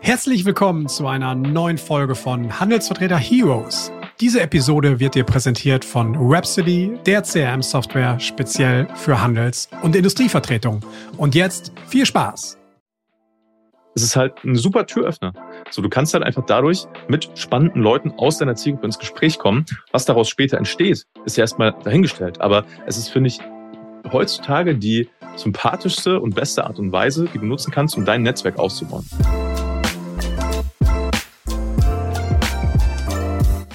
Herzlich willkommen zu einer neuen Folge von Handelsvertreter Heroes. Diese Episode wird dir präsentiert von Rhapsody, der CRM-Software speziell für Handels- und Industrievertretung. Und jetzt viel Spaß! Es ist halt ein super Türöffner. So, du kannst halt einfach dadurch mit spannenden Leuten aus deiner Zielgruppe ins Gespräch kommen. Was daraus später entsteht, ist ja erstmal dahingestellt. Aber es ist, finde ich, heutzutage die sympathischste und beste Art und Weise, die du nutzen kannst, um dein Netzwerk auszubauen.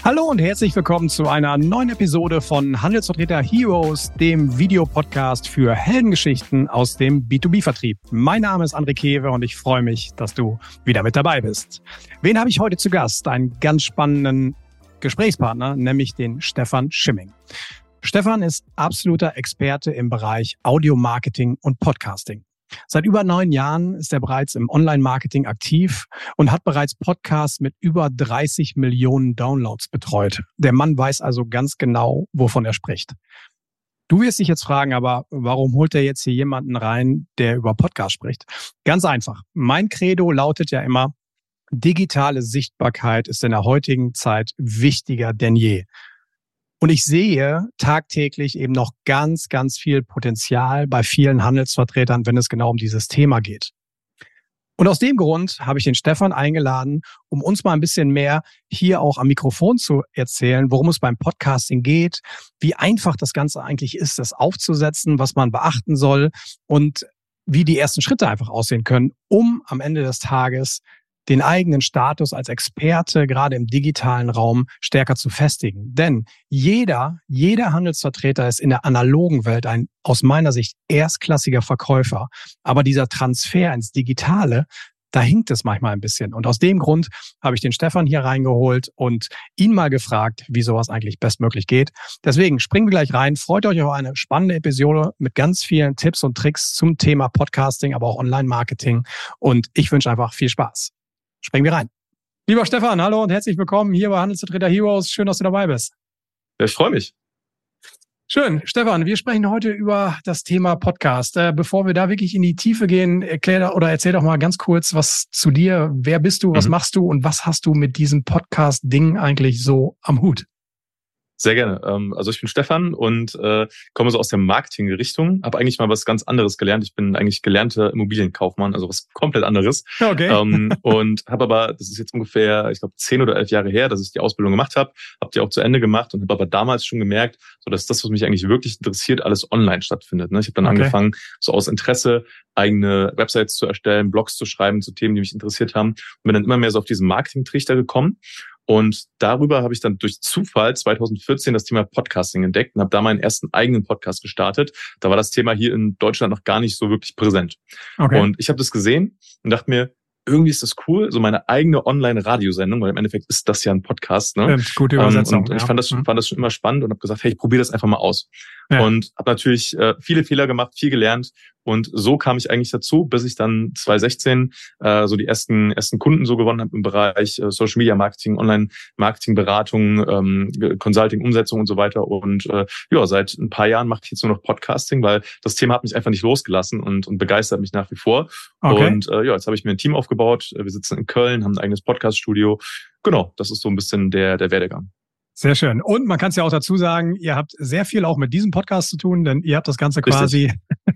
Hallo und herzlich willkommen zu einer neuen Episode von Handelsvertreter Heroes, dem Videopodcast für Heldengeschichten aus dem B2B-Vertrieb. Mein Name ist André Kewe und ich freue mich, dass du wieder mit dabei bist. Wen habe ich heute zu Gast? Einen ganz spannenden Gesprächspartner, nämlich den Stefan Schimming. Stefan ist absoluter Experte im Bereich Audio-Marketing und Podcasting. Seit über neun Jahren ist er bereits im Online-Marketing aktiv und hat bereits Podcasts mit über 30 Millionen Downloads betreut. Der Mann weiß also ganz genau, wovon er spricht. Du wirst dich jetzt fragen, aber warum holt er jetzt hier jemanden rein, der über Podcast spricht? Ganz einfach. Mein Credo lautet ja immer, digitale Sichtbarkeit ist in der heutigen Zeit wichtiger denn je. Und ich sehe tagtäglich eben noch ganz, ganz viel Potenzial bei vielen Handelsvertretern, wenn es genau um dieses Thema geht. Und aus dem Grund habe ich den Stefan eingeladen, um uns mal ein bisschen mehr hier auch am Mikrofon zu erzählen, worum es beim Podcasting geht, wie einfach das Ganze eigentlich ist, das aufzusetzen, was man beachten soll und wie die ersten Schritte einfach aussehen können, um am Ende des Tages den eigenen Status als Experte gerade im digitalen Raum stärker zu festigen. Denn jeder, jeder Handelsvertreter ist in der analogen Welt ein aus meiner Sicht erstklassiger Verkäufer. Aber dieser Transfer ins Digitale, da hinkt es manchmal ein bisschen. Und aus dem Grund habe ich den Stefan hier reingeholt und ihn mal gefragt, wie sowas eigentlich bestmöglich geht. Deswegen springen wir gleich rein. Freut euch auf eine spannende Episode mit ganz vielen Tipps und Tricks zum Thema Podcasting, aber auch Online-Marketing. Und ich wünsche einfach viel Spaß springen wir rein. Lieber Stefan, hallo und herzlich willkommen hier bei Handelsvertreter Heroes. Schön, dass du dabei bist. Ja, ich freue mich. Schön. Stefan, wir sprechen heute über das Thema Podcast. Äh, bevor wir da wirklich in die Tiefe gehen, erklär oder erzähl doch mal ganz kurz was zu dir. Wer bist du? Was mhm. machst du? Und was hast du mit diesem Podcast-Ding eigentlich so am Hut? Sehr gerne. Ähm, also ich bin Stefan und äh, komme so aus der Marketing-Richtung, habe eigentlich mal was ganz anderes gelernt. Ich bin eigentlich gelernter Immobilienkaufmann, also was komplett anderes. Okay. Ähm, und habe aber, das ist jetzt ungefähr, ich glaube, zehn oder elf Jahre her, dass ich die Ausbildung gemacht habe, habe die auch zu Ende gemacht und habe aber damals schon gemerkt, so dass das, was mich eigentlich wirklich interessiert, alles online stattfindet. Ne? Ich habe dann okay. angefangen, so aus Interesse eigene Websites zu erstellen, Blogs zu schreiben zu Themen, die mich interessiert haben und bin dann immer mehr so auf diesen Marketing-Trichter gekommen und darüber habe ich dann durch Zufall 2014 das Thema Podcasting entdeckt und habe da meinen ersten eigenen Podcast gestartet. Da war das Thema hier in Deutschland noch gar nicht so wirklich präsent. Okay. Und ich habe das gesehen und dachte mir, irgendwie ist das cool, so meine eigene Online-Radiosendung, weil im Endeffekt ist das ja ein Podcast. Ne? Ja, gute Übersetzung. und, und ich fand das, mhm. fand das schon immer spannend und habe gesagt, hey, ich probiere das einfach mal aus. Ja. Und habe natürlich äh, viele Fehler gemacht, viel gelernt und so kam ich eigentlich dazu, bis ich dann 2016 äh, so die ersten ersten Kunden so gewonnen habe im Bereich äh, Social Media Marketing, Online Marketing, Beratung, ähm, Consulting, Umsetzung und so weiter. Und äh, ja, seit ein paar Jahren mache ich jetzt nur noch Podcasting, weil das Thema hat mich einfach nicht losgelassen und, und begeistert mich nach wie vor. Okay. Und äh, ja, jetzt habe ich mir ein Team aufgebaut. Wir sitzen in Köln, haben ein eigenes Podcast-Studio. Genau, das ist so ein bisschen der der Werdegang. Sehr schön. Und man kann es ja auch dazu sagen, ihr habt sehr viel auch mit diesem Podcast zu tun, denn ihr habt das Ganze quasi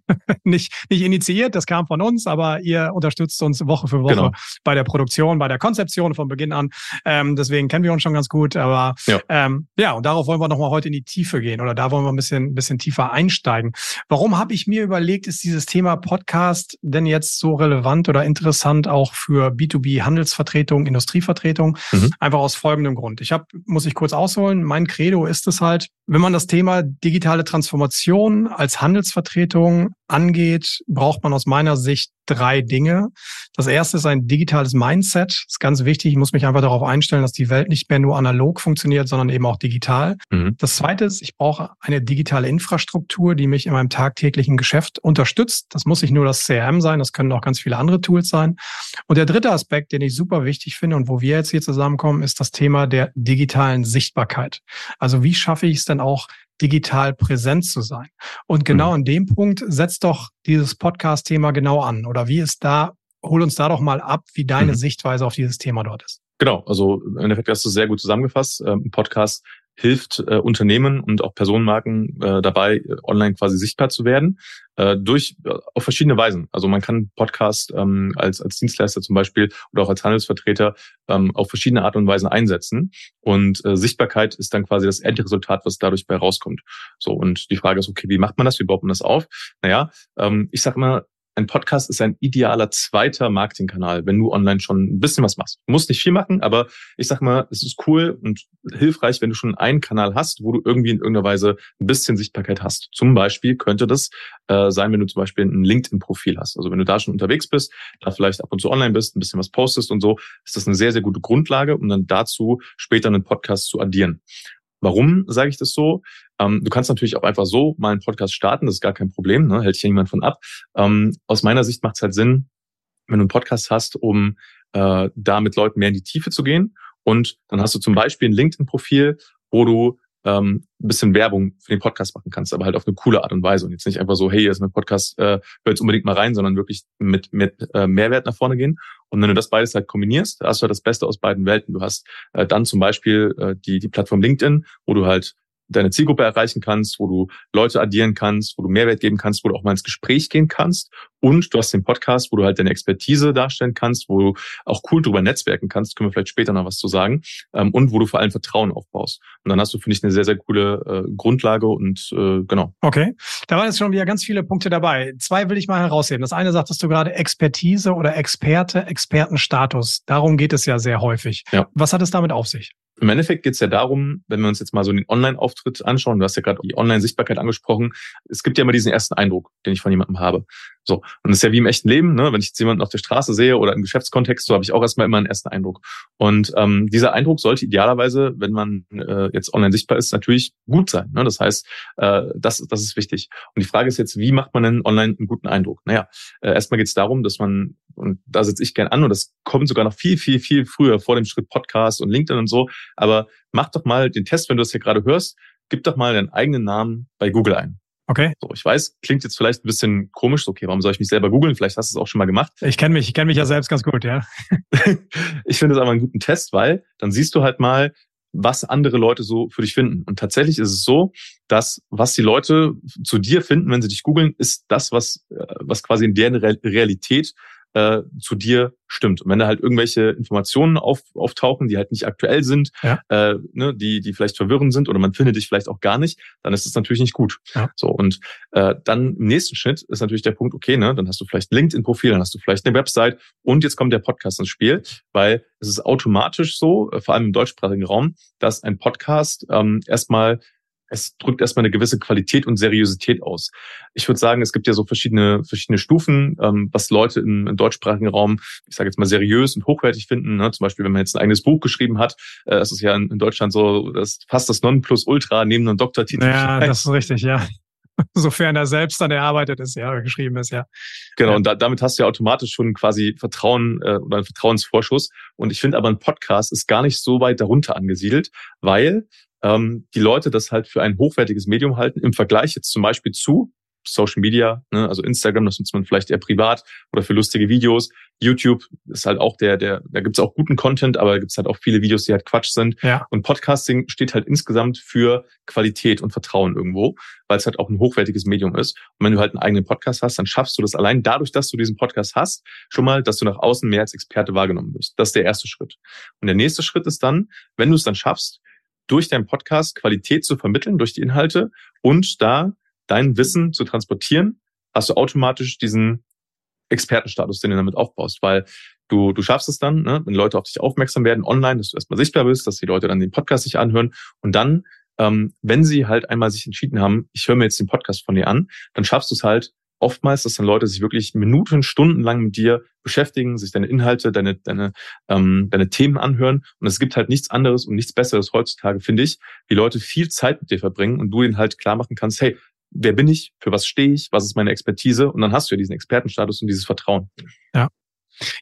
nicht, nicht initiiert, das kam von uns, aber ihr unterstützt uns Woche für Woche genau. bei der Produktion, bei der Konzeption von Beginn an. Ähm, deswegen kennen wir uns schon ganz gut. Aber ja, ähm, ja und darauf wollen wir nochmal heute in die Tiefe gehen oder da wollen wir ein bisschen, ein bisschen tiefer einsteigen. Warum habe ich mir überlegt, ist dieses Thema Podcast denn jetzt so relevant oder interessant auch für B2B-Handelsvertretung, Industrievertretung? Mhm. Einfach aus folgendem Grund. Ich habe, muss ich kurz aus rausholen. Mein Credo ist es halt, wenn man das Thema digitale Transformation als Handelsvertretung angeht, braucht man aus meiner Sicht drei Dinge. Das erste ist ein digitales Mindset. Das ist ganz wichtig. Ich muss mich einfach darauf einstellen, dass die Welt nicht mehr nur analog funktioniert, sondern eben auch digital. Mhm. Das zweite ist, ich brauche eine digitale Infrastruktur, die mich in meinem tagtäglichen Geschäft unterstützt. Das muss nicht nur das CRM sein, das können auch ganz viele andere Tools sein. Und der dritte Aspekt, den ich super wichtig finde und wo wir jetzt hier zusammenkommen, ist das Thema der digitalen Sichtbarkeit. Also wie schaffe ich es denn auch, digital präsent zu sein. Und genau mhm. an dem Punkt setzt doch dieses Podcast-Thema genau an. Oder wie ist da hol uns da doch mal ab, wie deine mhm. Sichtweise auf dieses Thema dort ist. Genau, also im Endeffekt hast du sehr gut zusammengefasst. Ähm, ein Podcast hilft äh, Unternehmen und auch Personenmarken äh, dabei, äh, online quasi sichtbar zu werden, äh, durch äh, auf verschiedene Weisen. Also man kann Podcast ähm, als, als Dienstleister zum Beispiel oder auch als Handelsvertreter ähm, auf verschiedene Art und Weisen einsetzen. Und äh, Sichtbarkeit ist dann quasi das Endresultat, was dadurch bei rauskommt. So, und die Frage ist, okay, wie macht man das? Wie baut man das auf? Naja, ähm, ich sag mal, ein Podcast ist ein idealer zweiter Marketingkanal, wenn du online schon ein bisschen was machst. Du musst nicht viel machen, aber ich sag mal, es ist cool und hilfreich, wenn du schon einen Kanal hast, wo du irgendwie in irgendeiner Weise ein bisschen Sichtbarkeit hast. Zum Beispiel könnte das äh, sein, wenn du zum Beispiel ein LinkedIn-Profil hast. Also wenn du da schon unterwegs bist, da vielleicht ab und zu online bist, ein bisschen was postest und so, ist das eine sehr, sehr gute Grundlage, um dann dazu später einen Podcast zu addieren. Warum sage ich das so? Ähm, du kannst natürlich auch einfach so mal einen Podcast starten, das ist gar kein Problem, ne? hält sich ja niemand von ab. Ähm, aus meiner Sicht macht es halt Sinn, wenn du einen Podcast hast, um äh, da mit Leuten mehr in die Tiefe zu gehen. Und dann hast du zum Beispiel ein LinkedIn-Profil, wo du ähm, ein bisschen Werbung für den Podcast machen kannst, aber halt auf eine coole Art und Weise und jetzt nicht einfach so, hey, hier ist mein Podcast, äh, hör jetzt unbedingt mal rein, sondern wirklich mit, mit äh, Mehrwert nach vorne gehen. Und wenn du das beides halt kombinierst, hast du halt das Beste aus beiden Welten. Du hast äh, dann zum Beispiel äh, die, die Plattform LinkedIn, wo du halt deine Zielgruppe erreichen kannst, wo du Leute addieren kannst, wo du Mehrwert geben kannst, wo du auch mal ins Gespräch gehen kannst. Und du hast den Podcast, wo du halt deine Expertise darstellen kannst, wo du auch cool drüber netzwerken kannst, können wir vielleicht später noch was zu sagen, ähm, und wo du vor allem Vertrauen aufbaust. Und dann hast du, finde ich, eine sehr, sehr coole äh, Grundlage und äh, genau. Okay, da waren jetzt schon wieder ganz viele Punkte dabei. Zwei will ich mal herausheben. Das eine sagtest du gerade Expertise oder Experte, Expertenstatus. Darum geht es ja sehr häufig. Ja. Was hat es damit auf sich? Im Endeffekt geht es ja darum, wenn wir uns jetzt mal so den Online-Auftritt anschauen, du hast ja gerade die Online-Sichtbarkeit angesprochen, es gibt ja immer diesen ersten Eindruck, den ich von jemandem habe. So. Und das ist ja wie im echten Leben, ne? wenn ich jetzt jemanden auf der Straße sehe oder im Geschäftskontext, so habe ich auch erstmal immer einen ersten Eindruck. Und ähm, dieser Eindruck sollte idealerweise, wenn man äh, jetzt online sichtbar ist, natürlich gut sein. Ne? Das heißt, äh, das, das ist wichtig. Und die Frage ist jetzt, wie macht man denn online einen guten Eindruck? Naja, äh, erstmal geht es darum, dass man, und da sitze ich gern an, und das kommt sogar noch viel, viel, viel früher vor dem Schritt Podcast und LinkedIn und so, aber mach doch mal den Test, wenn du das hier gerade hörst, gib doch mal deinen eigenen Namen bei Google ein. Okay. So, ich weiß, klingt jetzt vielleicht ein bisschen komisch. Okay, warum soll ich mich selber googeln? Vielleicht hast du es auch schon mal gemacht. Ich kenne mich, ich kenne mich ja selbst ganz gut, ja. ich finde es aber einen guten Test, weil dann siehst du halt mal, was andere Leute so für dich finden. Und tatsächlich ist es so, dass was die Leute zu dir finden, wenn sie dich googeln, ist das, was, äh, was quasi in deren Realität äh, zu dir stimmt. Und wenn da halt irgendwelche Informationen auf, auftauchen, die halt nicht aktuell sind, ja. äh, ne, die, die vielleicht verwirrend sind oder man findet dich vielleicht auch gar nicht, dann ist es natürlich nicht gut. Ja. So und äh, dann im nächsten Schritt ist natürlich der Punkt, okay, ne, dann hast du vielleicht LinkedIn-Profil, dann hast du vielleicht eine Website und jetzt kommt der Podcast ins Spiel, weil es ist automatisch so, äh, vor allem im deutschsprachigen Raum, dass ein Podcast ähm, erstmal es drückt erstmal eine gewisse Qualität und Seriosität aus. Ich würde sagen, es gibt ja so verschiedene, verschiedene Stufen, ähm, was Leute im, im deutschsprachigen Raum, ich sage jetzt mal seriös und hochwertig finden. Ne? Zum Beispiel, wenn man jetzt ein eigenes Buch geschrieben hat, äh, es ist ja in, in Deutschland so, das fast das Nonplusultra neben einem Doktortitel. Ja, das ist richtig, ja. Sofern er selbst dann erarbeitet ist, ja, geschrieben ist, ja. Genau, und da, damit hast du ja automatisch schon quasi Vertrauen äh, oder einen Vertrauensvorschuss. Und ich finde aber ein Podcast ist gar nicht so weit darunter angesiedelt, weil ähm, die Leute das halt für ein hochwertiges Medium halten, im Vergleich jetzt zum Beispiel zu Social Media, ne, also Instagram, das nutzt man vielleicht eher privat oder für lustige Videos. YouTube ist halt auch der, der, da gibt's auch guten Content, aber da gibt's halt auch viele Videos, die halt Quatsch sind. Ja. Und Podcasting steht halt insgesamt für Qualität und Vertrauen irgendwo, weil es halt auch ein hochwertiges Medium ist. Und wenn du halt einen eigenen Podcast hast, dann schaffst du das allein dadurch, dass du diesen Podcast hast, schon mal, dass du nach außen mehr als Experte wahrgenommen wirst. Das ist der erste Schritt. Und der nächste Schritt ist dann, wenn du es dann schaffst, durch deinen Podcast Qualität zu vermitteln, durch die Inhalte und da dein Wissen zu transportieren, hast du automatisch diesen Expertenstatus, den du damit aufbaust, weil du, du schaffst es dann, ne, wenn Leute auf dich aufmerksam werden online, dass du erstmal sichtbar bist, dass die Leute dann den Podcast sich anhören und dann, ähm, wenn sie halt einmal sich entschieden haben, ich höre mir jetzt den Podcast von dir an, dann schaffst du es halt, oftmals, dass dann Leute sich wirklich Minuten, Stunden lang mit dir beschäftigen, sich deine Inhalte, deine, deine, ähm, deine Themen anhören. Und es gibt halt nichts anderes und nichts Besseres heutzutage, finde ich, wie Leute viel Zeit mit dir verbringen und du ihnen halt klar machen kannst, hey, wer bin ich, für was stehe ich, was ist meine Expertise? Und dann hast du ja diesen Expertenstatus und dieses Vertrauen. Ja.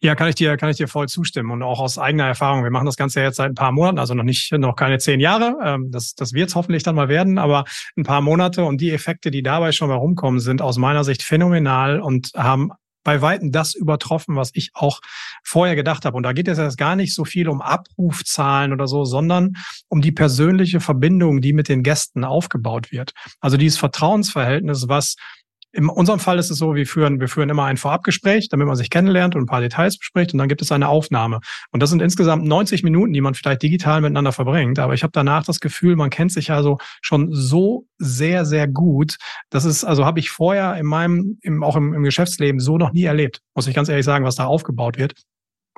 Ja, kann ich dir, kann ich dir voll zustimmen und auch aus eigener Erfahrung. Wir machen das Ganze jetzt seit ein paar Monaten, also noch nicht, noch keine zehn Jahre. Ähm, das, das wird es hoffentlich dann mal werden, aber ein paar Monate und die Effekte, die dabei schon mal rumkommen, sind aus meiner Sicht phänomenal und haben bei Weitem das übertroffen, was ich auch vorher gedacht habe. Und da geht es jetzt gar nicht so viel um Abrufzahlen oder so, sondern um die persönliche Verbindung, die mit den Gästen aufgebaut wird. Also dieses Vertrauensverhältnis, was in unserem Fall ist es so, wir führen, wir führen immer ein Vorabgespräch, damit man sich kennenlernt und ein paar Details bespricht und dann gibt es eine Aufnahme. Und das sind insgesamt 90 Minuten, die man vielleicht digital miteinander verbringt. Aber ich habe danach das Gefühl, man kennt sich also schon so sehr, sehr gut. Das ist, also habe ich vorher in meinem, im, auch im, im Geschäftsleben so noch nie erlebt, muss ich ganz ehrlich sagen, was da aufgebaut wird.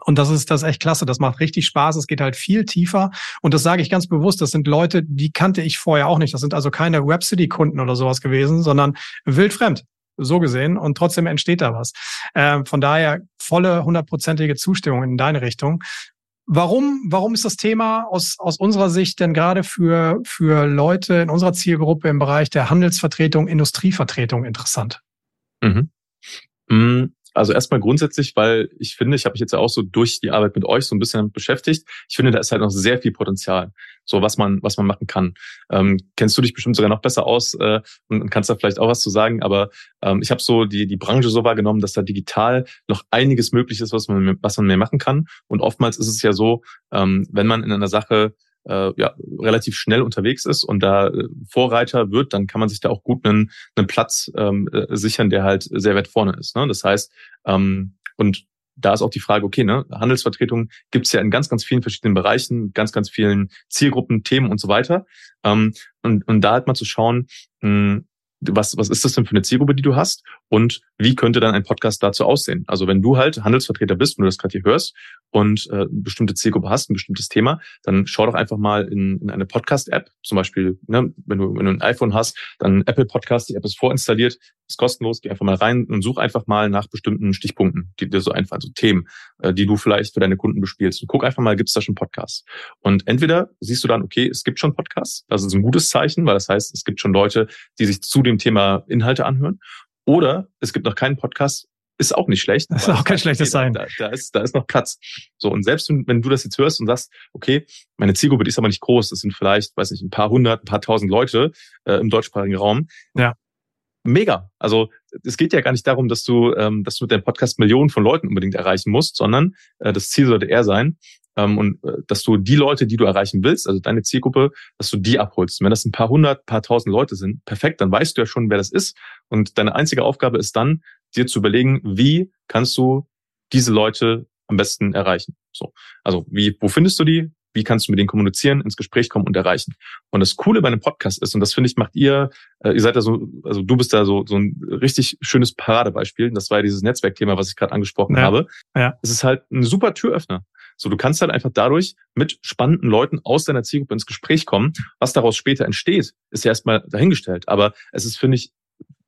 Und das ist das ist echt klasse. Das macht richtig Spaß. Es geht halt viel tiefer. Und das sage ich ganz bewusst. Das sind Leute, die kannte ich vorher auch nicht. Das sind also keine Rhapsody-Kunden oder sowas gewesen, sondern wildfremd. So gesehen. Und trotzdem entsteht da was. Äh, von daher volle hundertprozentige Zustimmung in deine Richtung. Warum, warum ist das Thema aus, aus unserer Sicht denn gerade für, für Leute in unserer Zielgruppe im Bereich der Handelsvertretung, Industrievertretung interessant? Mhm. Also erstmal grundsätzlich, weil ich finde, ich habe mich jetzt ja auch so durch die Arbeit mit euch so ein bisschen damit beschäftigt. Ich finde, da ist halt noch sehr viel Potenzial, so was man was man machen kann. Ähm, kennst du dich bestimmt sogar noch besser aus äh, und, und kannst da vielleicht auch was zu sagen. Aber ähm, ich habe so die die Branche so wahrgenommen, dass da digital noch einiges möglich ist, was man was man mehr machen kann. Und oftmals ist es ja so, ähm, wenn man in einer Sache äh, ja, relativ schnell unterwegs ist und da äh, Vorreiter wird, dann kann man sich da auch gut einen, einen Platz ähm, äh, sichern, der halt sehr weit vorne ist. Ne? Das heißt, ähm, und da ist auch die Frage, okay, ne, Handelsvertretung gibt's ja in ganz, ganz vielen verschiedenen Bereichen, ganz, ganz vielen Zielgruppen, Themen und so weiter. Ähm, und, und da halt mal zu schauen, mh, was, was ist das denn für eine Zielgruppe, die du hast? Und wie könnte dann ein Podcast dazu aussehen? Also wenn du halt Handelsvertreter bist, wenn du das gerade hier hörst und äh, eine bestimmte Zielgruppe hast, ein bestimmtes Thema, dann schau doch einfach mal in, in eine Podcast-App. Zum Beispiel, ne, wenn, du, wenn du ein iPhone hast, dann Apple Podcast, die App ist vorinstalliert, ist kostenlos, geh einfach mal rein und such einfach mal nach bestimmten Stichpunkten, die dir so einfallen, so Themen, äh, die du vielleicht für deine Kunden bespielst. Und guck einfach mal, gibt es da schon Podcasts? Und entweder siehst du dann, okay, es gibt schon Podcasts, das ist ein gutes Zeichen, weil das heißt, es gibt schon Leute, die sich zu dem Thema Inhalte anhören. Oder es gibt noch keinen Podcast, ist auch nicht schlecht. Das ist auch kein schlechtes Sein. Da, da, ist, da ist noch Platz. So, und selbst wenn, wenn du das jetzt hörst und sagst, okay, meine Zielgruppe die ist aber nicht groß, das sind vielleicht, weiß nicht, ein paar hundert, ein paar tausend Leute äh, im deutschsprachigen Raum. Ja. Mega. Also es geht ja gar nicht darum, dass du, ähm, dass du mit deinem Podcast Millionen von Leuten unbedingt erreichen musst, sondern äh, das Ziel sollte eher sein, ähm, und äh, dass du die Leute, die du erreichen willst, also deine Zielgruppe, dass du die abholst. Und wenn das ein paar hundert, paar tausend Leute sind, perfekt, dann weißt du ja schon, wer das ist. Und deine einzige Aufgabe ist dann, dir zu überlegen, wie kannst du diese Leute am besten erreichen. So, also wie, wo findest du die? Wie kannst du mit denen kommunizieren, ins Gespräch kommen und erreichen? Und das Coole bei einem Podcast ist, und das finde ich, macht ihr, äh, ihr seid da so, also du bist da so, so ein richtig schönes Paradebeispiel. Das war ja dieses Netzwerkthema, was ich gerade angesprochen ja. habe. Ja. Es ist halt ein super Türöffner. So, du kannst halt einfach dadurch mit spannenden Leuten aus deiner Zielgruppe ins Gespräch kommen. Was daraus später entsteht, ist ja erstmal dahingestellt. Aber es ist, finde ich,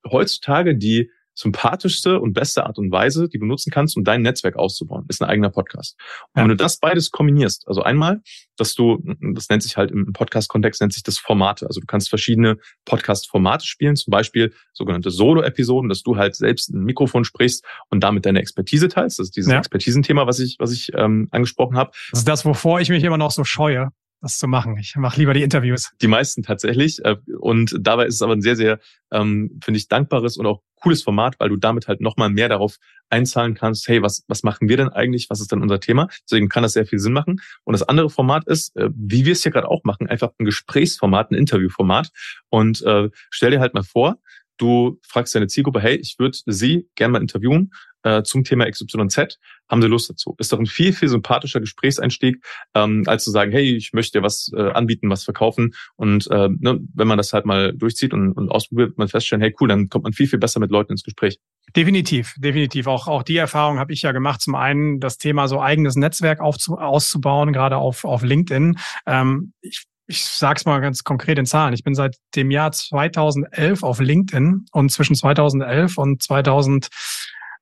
heutzutage die sympathischste und beste Art und Weise, die du nutzen kannst, um dein Netzwerk auszubauen, ist ein eigener Podcast. Und ja. wenn du das beides kombinierst, also einmal, dass du, das nennt sich halt im Podcast-Kontext, nennt sich das Formate. Also du kannst verschiedene Podcast-Formate spielen, zum Beispiel sogenannte Solo-Episoden, dass du halt selbst ein Mikrofon sprichst und damit deine Expertise teilst. Das ist dieses ja. Expertisenthema, was ich, was ich ähm, angesprochen habe. Das ist das, wovor ich mich immer noch so scheue das zu machen. Ich mache lieber die Interviews. Die meisten tatsächlich. Äh, und dabei ist es aber ein sehr, sehr, ähm, finde ich, dankbares und auch cooles Format, weil du damit halt nochmal mehr darauf einzahlen kannst, hey, was, was machen wir denn eigentlich? Was ist denn unser Thema? Deswegen kann das sehr viel Sinn machen. Und das andere Format ist, äh, wie wir es hier gerade auch machen, einfach ein Gesprächsformat, ein Interviewformat. Und äh, stell dir halt mal vor, du fragst deine Zielgruppe, hey, ich würde sie gerne mal interviewen äh, zum Thema XYZ, haben sie Lust dazu. Ist doch ein viel, viel sympathischer Gesprächseinstieg, ähm, als zu sagen, hey, ich möchte dir was äh, anbieten, was verkaufen. Und äh, ne, wenn man das halt mal durchzieht und, und ausprobiert, man feststellen, hey, cool, dann kommt man viel, viel besser mit Leuten ins Gespräch. Definitiv, definitiv. Auch, auch die Erfahrung habe ich ja gemacht. Zum einen das Thema so eigenes Netzwerk aufzu, auszubauen, gerade auf, auf LinkedIn. Ähm, ich ich sag's mal ganz konkret in Zahlen. Ich bin seit dem Jahr 2011 auf LinkedIn und zwischen 2011 und 2000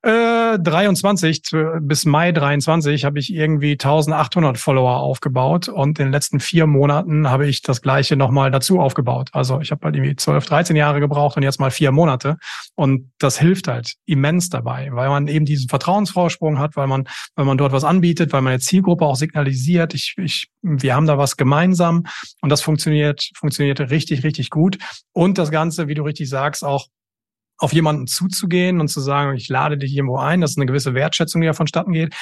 äh, 23 bis Mai 23 habe ich irgendwie 1800 Follower aufgebaut und in den letzten vier Monaten habe ich das gleiche nochmal dazu aufgebaut. Also ich habe halt irgendwie 12, 13 Jahre gebraucht und jetzt mal vier Monate. Und das hilft halt immens dabei, weil man eben diesen Vertrauensvorsprung hat, weil man, weil man dort was anbietet, weil man eine Zielgruppe auch signalisiert, ich, ich, wir haben da was gemeinsam und das funktioniert, funktioniert richtig, richtig gut. Und das Ganze, wie du richtig sagst, auch auf jemanden zuzugehen und zu sagen, ich lade dich irgendwo ein, das ist eine gewisse Wertschätzung, die da vonstatten geht.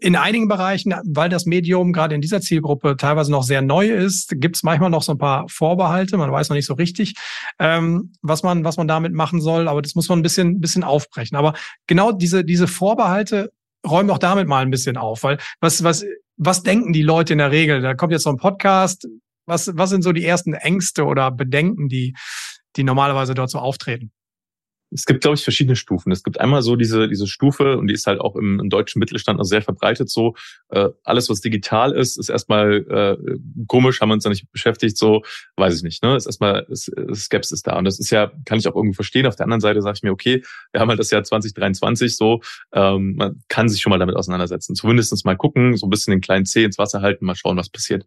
In einigen Bereichen, weil das Medium gerade in dieser Zielgruppe teilweise noch sehr neu ist, gibt es manchmal noch so ein paar Vorbehalte. Man weiß noch nicht so richtig, ähm, was man was man damit machen soll. Aber das muss man ein bisschen bisschen aufbrechen. Aber genau diese diese Vorbehalte räumen auch damit mal ein bisschen auf, weil was was was denken die Leute in der Regel? Da kommt jetzt so ein Podcast. Was was sind so die ersten Ängste oder Bedenken, die die normalerweise dort so auftreten? Es gibt, glaube ich, verschiedene Stufen. Es gibt einmal so diese, diese Stufe, und die ist halt auch im, im deutschen Mittelstand also sehr verbreitet so, äh, alles, was digital ist, ist erstmal äh, komisch, haben wir uns da nicht beschäftigt, so, weiß ich nicht, ne? Ist erstmal ist, ist Skepsis da. Und das ist ja, kann ich auch irgendwie verstehen. Auf der anderen Seite sage ich mir, okay, wir haben halt das Jahr 2023 so, ähm, man kann sich schon mal damit auseinandersetzen. Zumindest mal gucken, so ein bisschen den kleinen Zeh ins Wasser halten, mal schauen, was passiert.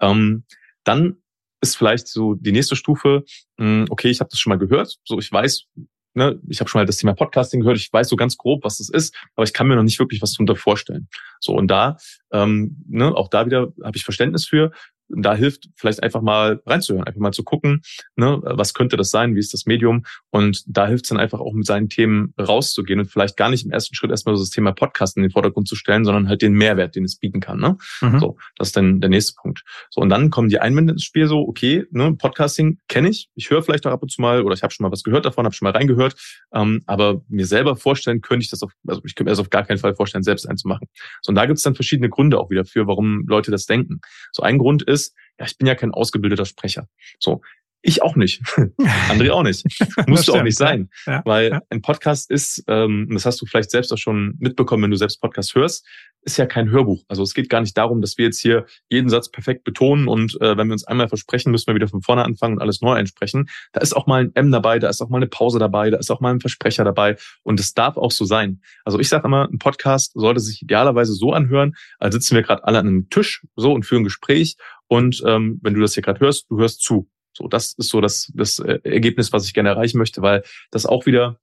Ähm, dann ist vielleicht so die nächste Stufe, hm, okay, ich habe das schon mal gehört, so ich weiß, ne, ich habe schon mal das Thema Podcasting gehört, ich weiß so ganz grob, was das ist, aber ich kann mir noch nicht wirklich was darunter vorstellen. So, und da, ähm, ne, auch da wieder habe ich Verständnis für da hilft vielleicht einfach mal reinzuhören, einfach mal zu gucken, ne, was könnte das sein, wie ist das Medium und da hilft es dann einfach auch mit seinen Themen rauszugehen und vielleicht gar nicht im ersten Schritt erstmal so das Thema Podcast in den Vordergrund zu stellen, sondern halt den Mehrwert, den es bieten kann. Ne? Mhm. So, das ist dann der nächste Punkt. So und dann kommen die Einwände ins Spiel so, okay, ne, Podcasting kenne ich, ich höre vielleicht auch ab und zu mal oder ich habe schon mal was gehört davon, habe schon mal reingehört, ähm, aber mir selber vorstellen könnte ich das auf, also ich könnte mir das auf gar keinen Fall vorstellen, selbst einzumachen. So und da gibt es dann verschiedene Gründe auch wieder für, warum Leute das denken. So ein Grund ist ist, ja, ich bin ja kein ausgebildeter Sprecher. So, ich auch nicht. André auch nicht. Musst du auch nicht sein. Ja, weil ja. ein Podcast ist, ähm, das hast du vielleicht selbst auch schon mitbekommen, wenn du selbst Podcast hörst, ist ja kein Hörbuch. Also es geht gar nicht darum, dass wir jetzt hier jeden Satz perfekt betonen und äh, wenn wir uns einmal versprechen, müssen wir wieder von vorne anfangen und alles neu einsprechen. Da ist auch mal ein M dabei, da ist auch mal eine Pause dabei, da ist auch mal ein Versprecher dabei und es darf auch so sein. Also ich sage immer, ein Podcast sollte sich idealerweise so anhören, als sitzen wir gerade alle an einem Tisch so und führen Gespräch und ähm, wenn du das hier gerade hörst, du hörst zu. So, das ist so das, das äh, Ergebnis, was ich gerne erreichen möchte, weil das auch wieder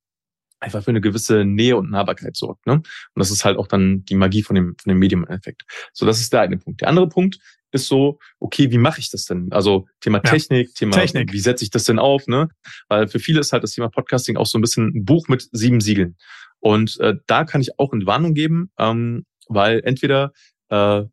einfach für eine gewisse Nähe und Nahbarkeit sorgt. Ne? Und das ist halt auch dann die Magie von dem, von dem Medium-Effekt. So, das ist der eine Punkt. Der andere Punkt ist so, okay, wie mache ich das denn? Also Thema Technik, ja, Thema, Technik. wie setze ich das denn auf? Ne? Weil für viele ist halt das Thema Podcasting auch so ein bisschen ein Buch mit sieben Siegeln. Und äh, da kann ich auch eine Warnung geben, ähm, weil entweder äh,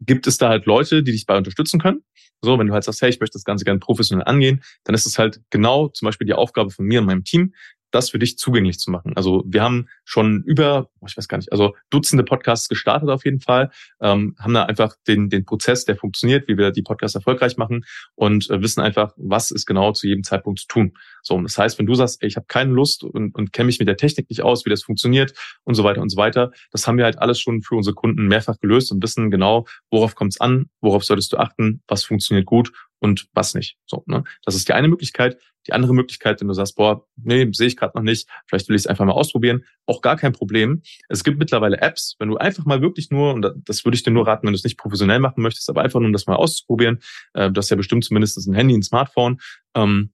gibt es da halt Leute, die dich bei unterstützen können. So, wenn du halt sagst, hey, ich möchte das Ganze gerne professionell angehen, dann ist es halt genau zum Beispiel die Aufgabe von mir und meinem Team, das für dich zugänglich zu machen. Also wir haben schon über, ich weiß gar nicht, also Dutzende Podcasts gestartet auf jeden Fall, ähm, haben da einfach den, den Prozess, der funktioniert, wie wir die Podcasts erfolgreich machen und äh, wissen einfach, was ist genau zu jedem Zeitpunkt zu tun. So, und das heißt, wenn du sagst, ey, ich habe keine Lust und, und kenne mich mit der Technik nicht aus, wie das funktioniert und so weiter und so weiter, das haben wir halt alles schon für unsere Kunden mehrfach gelöst und wissen genau, worauf kommt es an, worauf solltest du achten, was funktioniert gut und was nicht. So, ne? Das ist die eine Möglichkeit. Die andere Möglichkeit, wenn du sagst, boah, nee, sehe ich gerade noch nicht, vielleicht will ich es einfach mal ausprobieren, auch gar kein Problem. Es gibt mittlerweile Apps, wenn du einfach mal wirklich nur, und das würde ich dir nur raten, wenn du es nicht professionell machen möchtest, aber einfach nur um das mal auszuprobieren, äh, du hast ja bestimmt zumindest ein Handy, ein Smartphone, ähm,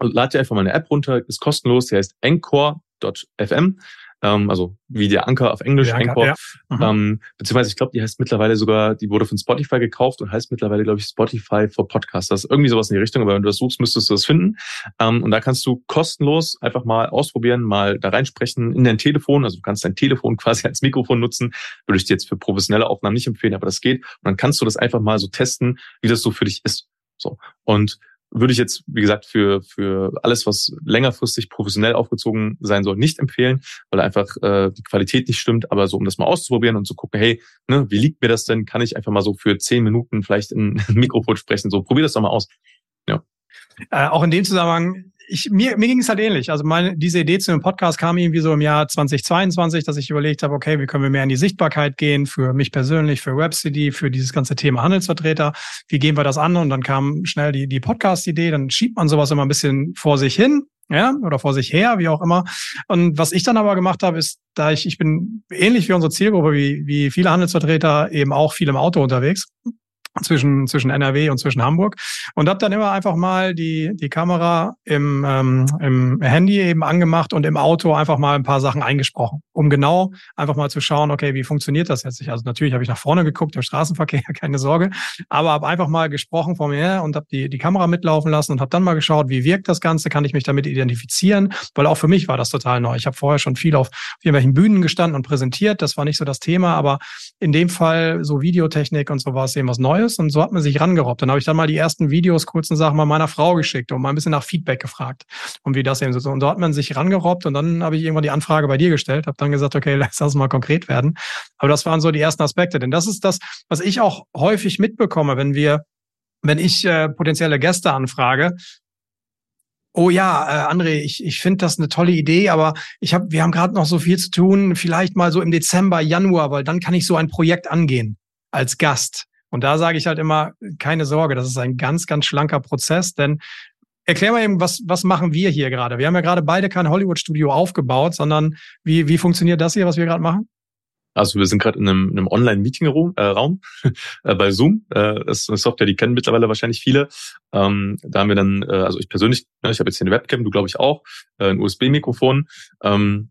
lad dir einfach mal eine App runter, ist kostenlos, die heißt Encore.fm ähm, also wie der Anker auf Englisch, Anker, Anchor. Ja. Mhm. Ähm, beziehungsweise ich glaube, die heißt mittlerweile sogar, die wurde von Spotify gekauft und heißt mittlerweile, glaube ich, Spotify for Podcasters. Irgendwie sowas in die Richtung, aber wenn du das suchst, müsstest du das finden. Ähm, und da kannst du kostenlos einfach mal ausprobieren, mal da reinsprechen in dein Telefon. Also du kannst dein Telefon quasi als Mikrofon nutzen. Würde ich dir jetzt für professionelle Aufnahmen nicht empfehlen, aber das geht. Und dann kannst du das einfach mal so testen, wie das so für dich ist. So. Und würde ich jetzt, wie gesagt, für, für alles, was längerfristig professionell aufgezogen sein soll, nicht empfehlen, weil einfach äh, die Qualität nicht stimmt. Aber so, um das mal auszuprobieren und zu gucken, hey, ne, wie liegt mir das denn? Kann ich einfach mal so für zehn Minuten vielleicht in Mikrofon sprechen? So, probier das doch mal aus. Ja. Äh, auch in dem Zusammenhang, ich, mir, mir ging es halt ähnlich. Also meine, diese Idee zu dem Podcast kam irgendwie so im Jahr 2022, dass ich überlegt habe, okay, wie können wir mehr in die Sichtbarkeit gehen für mich persönlich, für Webcity, für dieses ganze Thema Handelsvertreter. Wie gehen wir das an? Und dann kam schnell die, die Podcast-Idee. Dann schiebt man sowas immer ein bisschen vor sich hin. Ja, oder vor sich her, wie auch immer. Und was ich dann aber gemacht habe, ist, da ich, ich bin ähnlich wie unsere Zielgruppe, wie, wie viele Handelsvertreter, eben auch viel im Auto unterwegs zwischen, zwischen NRW und zwischen Hamburg und habe dann immer einfach mal die, die Kamera im, ähm, im Handy eben angemacht und im Auto einfach mal ein paar Sachen eingesprochen, um genau einfach mal zu schauen, okay, wie funktioniert das jetzt? Also natürlich habe ich nach vorne geguckt, im Straßenverkehr, keine Sorge, aber habe einfach mal gesprochen vor mir und habe die, die Kamera mitlaufen lassen und habe dann mal geschaut, wie wirkt das Ganze, kann ich mich damit identifizieren, weil auch für mich war das total neu. Ich habe vorher schon viel auf irgendwelchen Bühnen gestanden und präsentiert, das war nicht so das Thema, aber in dem Fall so Videotechnik und so war es eben was Neues Neues und so hat man sich rangerobbt. Dann habe ich dann mal die ersten Videos, kurzen Sachen mal meiner Frau geschickt und mal ein bisschen nach Feedback gefragt und wie das eben so. Und so hat man sich rangerobbt und dann habe ich irgendwann die Anfrage bei dir gestellt, habe dann gesagt, okay, lass das mal konkret werden. Aber das waren so die ersten Aspekte, denn das ist das, was ich auch häufig mitbekomme, wenn wir wenn ich äh, potenzielle Gäste anfrage, Oh ja, äh, André, ich, ich finde das eine tolle Idee, aber ich hab, wir haben gerade noch so viel zu tun, vielleicht mal so im Dezember, Januar, weil dann kann ich so ein Projekt angehen als Gast. Und da sage ich halt immer, keine Sorge, das ist ein ganz, ganz schlanker Prozess, denn Erklär mal eben, was, was machen wir hier gerade? Wir haben ja gerade beide kein Hollywood-Studio aufgebaut, sondern wie, wie funktioniert das hier, was wir gerade machen? Also wir sind gerade in einem, einem Online-Meeting-Raum äh, äh, bei Zoom. Äh, das ist eine Software, die kennen mittlerweile wahrscheinlich viele. Ähm, da haben wir dann, äh, also ich persönlich, ne, ich habe jetzt hier eine Webcam, du glaube ich auch, äh, ein USB-Mikrofon. Ähm,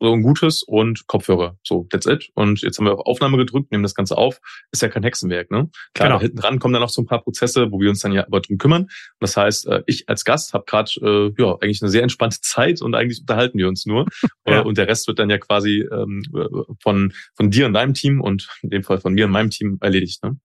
so ein gutes und Kopfhörer. So, that's it. Und jetzt haben wir auf Aufnahme gedrückt, nehmen das Ganze auf. Ist ja kein Hexenwerk, ne? Klar, genau. hinten dran kommen dann noch so ein paar Prozesse, wo wir uns dann ja aber drum kümmern. Das heißt, äh, ich als Gast habe gerade äh, ja eigentlich eine sehr entspannte Zeit und eigentlich unterhalten wir uns nur. ja. Und der Rest wird dann ja quasi ähm, von, von dir und deinem Team und in dem Fall von mir und meinem Team erledigt, ne?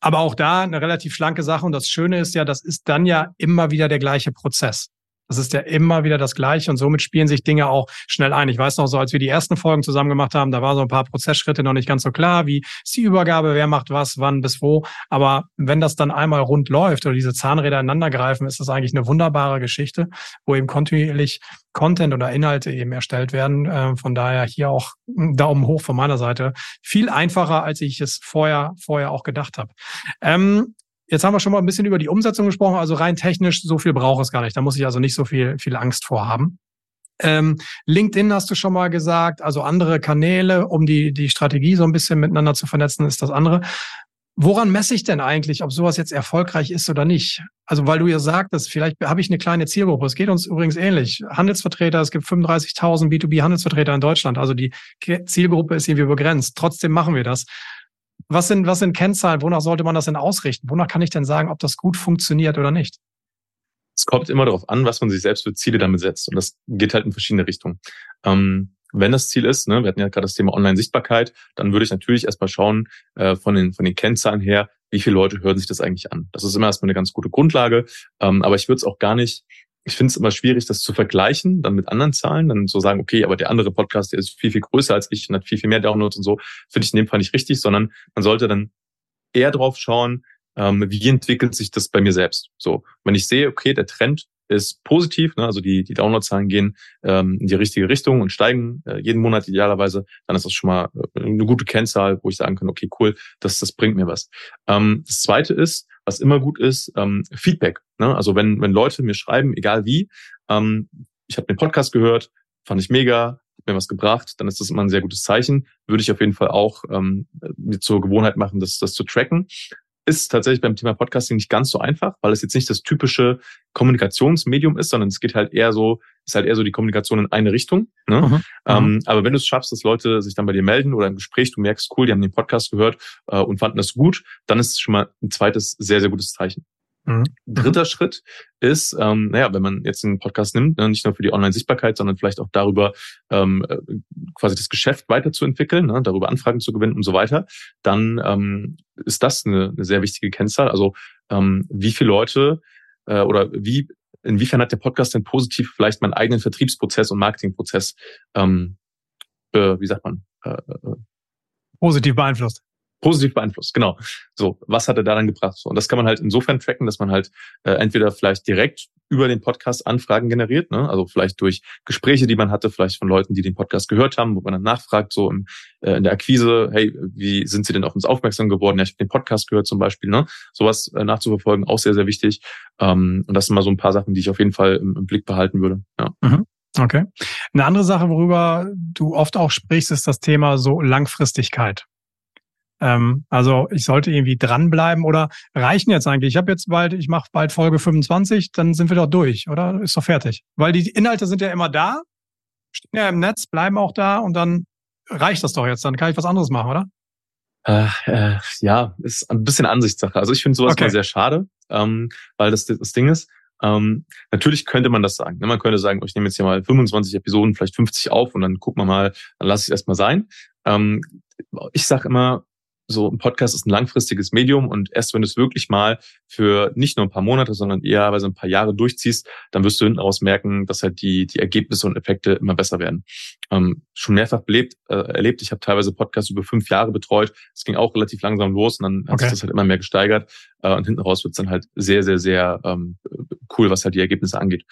Aber auch da eine relativ schlanke Sache. Und das Schöne ist ja, das ist dann ja immer wieder der gleiche Prozess. Das ist ja immer wieder das Gleiche und somit spielen sich Dinge auch schnell ein. Ich weiß noch so, als wir die ersten Folgen zusammen gemacht haben, da war so ein paar Prozessschritte noch nicht ganz so klar, wie ist die Übergabe, wer macht was, wann, bis wo. Aber wenn das dann einmal rund läuft oder diese Zahnräder ineinander greifen, ist das eigentlich eine wunderbare Geschichte, wo eben kontinuierlich Content oder Inhalte eben erstellt werden. Äh, von daher hier auch Daumen hoch von meiner Seite. Viel einfacher, als ich es vorher, vorher auch gedacht habe. Ähm, Jetzt haben wir schon mal ein bisschen über die Umsetzung gesprochen. Also rein technisch, so viel braucht es gar nicht. Da muss ich also nicht so viel, viel Angst vor haben. Ähm, LinkedIn hast du schon mal gesagt, also andere Kanäle, um die, die Strategie so ein bisschen miteinander zu vernetzen, ist das andere. Woran messe ich denn eigentlich, ob sowas jetzt erfolgreich ist oder nicht? Also weil du ja sagtest, vielleicht habe ich eine kleine Zielgruppe. Es geht uns übrigens ähnlich. Handelsvertreter, es gibt 35.000 B2B-Handelsvertreter in Deutschland. Also die Zielgruppe ist irgendwie begrenzt. Trotzdem machen wir das. Was sind, was sind Kennzahlen? Wonach sollte man das denn ausrichten? Wonach kann ich denn sagen, ob das gut funktioniert oder nicht? Es kommt immer darauf an, was man sich selbst für Ziele damit setzt. Und das geht halt in verschiedene Richtungen. Ähm, wenn das Ziel ist, ne, wir hatten ja gerade das Thema Online-Sichtbarkeit, dann würde ich natürlich erstmal schauen, äh, von, den, von den Kennzahlen her, wie viele Leute hören sich das eigentlich an. Das ist immer erstmal eine ganz gute Grundlage. Ähm, aber ich würde es auch gar nicht ich finde es immer schwierig, das zu vergleichen, dann mit anderen Zahlen, dann so sagen, okay, aber der andere Podcast, der ist viel, viel größer als ich und hat viel, viel mehr Downloads und so, finde ich in dem Fall nicht richtig, sondern man sollte dann eher drauf schauen, ähm, wie entwickelt sich das bei mir selbst. So, wenn ich sehe, okay, der Trend ist positiv, ne, also die, die Downloadzahlen gehen ähm, in die richtige Richtung und steigen äh, jeden Monat idealerweise, dann ist das schon mal äh, eine gute Kennzahl, wo ich sagen kann, okay, cool, das, das bringt mir was. Ähm, das zweite ist, was immer gut ist, ähm, Feedback. Ne? Also wenn, wenn Leute mir schreiben, egal wie, ähm, ich habe den Podcast gehört, fand ich mega, hat mir was gebracht, dann ist das immer ein sehr gutes Zeichen. Würde ich auf jeden Fall auch ähm, mir zur Gewohnheit machen, das, das zu tracken ist tatsächlich beim Thema Podcasting nicht ganz so einfach, weil es jetzt nicht das typische Kommunikationsmedium ist, sondern es geht halt eher so, ist halt eher so die Kommunikation in eine Richtung. Ne? Mhm. Ähm, mhm. aber wenn du es schaffst, dass Leute sich dann bei dir melden oder im Gespräch, du merkst, cool, die haben den Podcast gehört äh, und fanden das gut, dann ist es schon mal ein zweites sehr, sehr gutes Zeichen. Mhm. Dritter Schritt ist, ähm, naja, wenn man jetzt einen Podcast nimmt, ne, nicht nur für die Online-Sichtbarkeit, sondern vielleicht auch darüber, ähm, äh, quasi das Geschäft weiterzuentwickeln, ne, darüber Anfragen zu gewinnen und so weiter, dann ähm, ist das eine, eine sehr wichtige Kennzahl. Also ähm, wie viele Leute äh, oder wie inwiefern hat der Podcast denn positiv vielleicht meinen eigenen Vertriebsprozess und Marketingprozess, ähm, äh, wie sagt man, äh, äh positiv beeinflusst positiv beeinflusst. Genau. So, was hat er da dann gebracht? So, und das kann man halt insofern tracken, dass man halt äh, entweder vielleicht direkt über den Podcast Anfragen generiert, ne? also vielleicht durch Gespräche, die man hatte, vielleicht von Leuten, die den Podcast gehört haben, wo man dann nachfragt, so im, äh, in der Akquise, hey, wie sind Sie denn auf uns aufmerksam geworden? Ja, ich habe den Podcast gehört zum Beispiel, ne? Sowas äh, nachzuverfolgen, auch sehr, sehr wichtig. Ähm, und das sind mal so ein paar Sachen, die ich auf jeden Fall im, im Blick behalten würde. Ja. Mhm. Okay. Eine andere Sache, worüber du oft auch sprichst, ist das Thema so Langfristigkeit. Ähm, also ich sollte irgendwie dranbleiben oder reichen jetzt eigentlich? Ich habe jetzt bald, ich mache bald Folge 25, dann sind wir doch durch, oder? Ist doch fertig. Weil die Inhalte sind ja immer da, stehen ja im Netz, bleiben auch da und dann reicht das doch jetzt. Dann kann ich was anderes machen, oder? Äh, äh, ja, ist ein bisschen Ansichtssache. Also ich finde sowas okay. mal sehr schade, ähm, weil das das Ding ist. Ähm, natürlich könnte man das sagen. Ne? Man könnte sagen, ich nehme jetzt hier mal 25 Episoden, vielleicht 50 auf und dann gucken wir mal, dann lasse ich es erstmal sein. Ähm, ich sage immer, so ein Podcast ist ein langfristiges Medium und erst wenn du es wirklich mal für nicht nur ein paar Monate, sondern eher weil so ein paar Jahre durchziehst, dann wirst du hinten raus merken, dass halt die, die Ergebnisse und Effekte immer besser werden. Ähm, schon mehrfach belebt, äh, erlebt, ich habe teilweise Podcasts über fünf Jahre betreut. Es ging auch relativ langsam los und dann okay. hat sich das halt immer mehr gesteigert. Äh, und hinten raus wird es dann halt sehr, sehr, sehr ähm, cool, was halt die Ergebnisse angeht.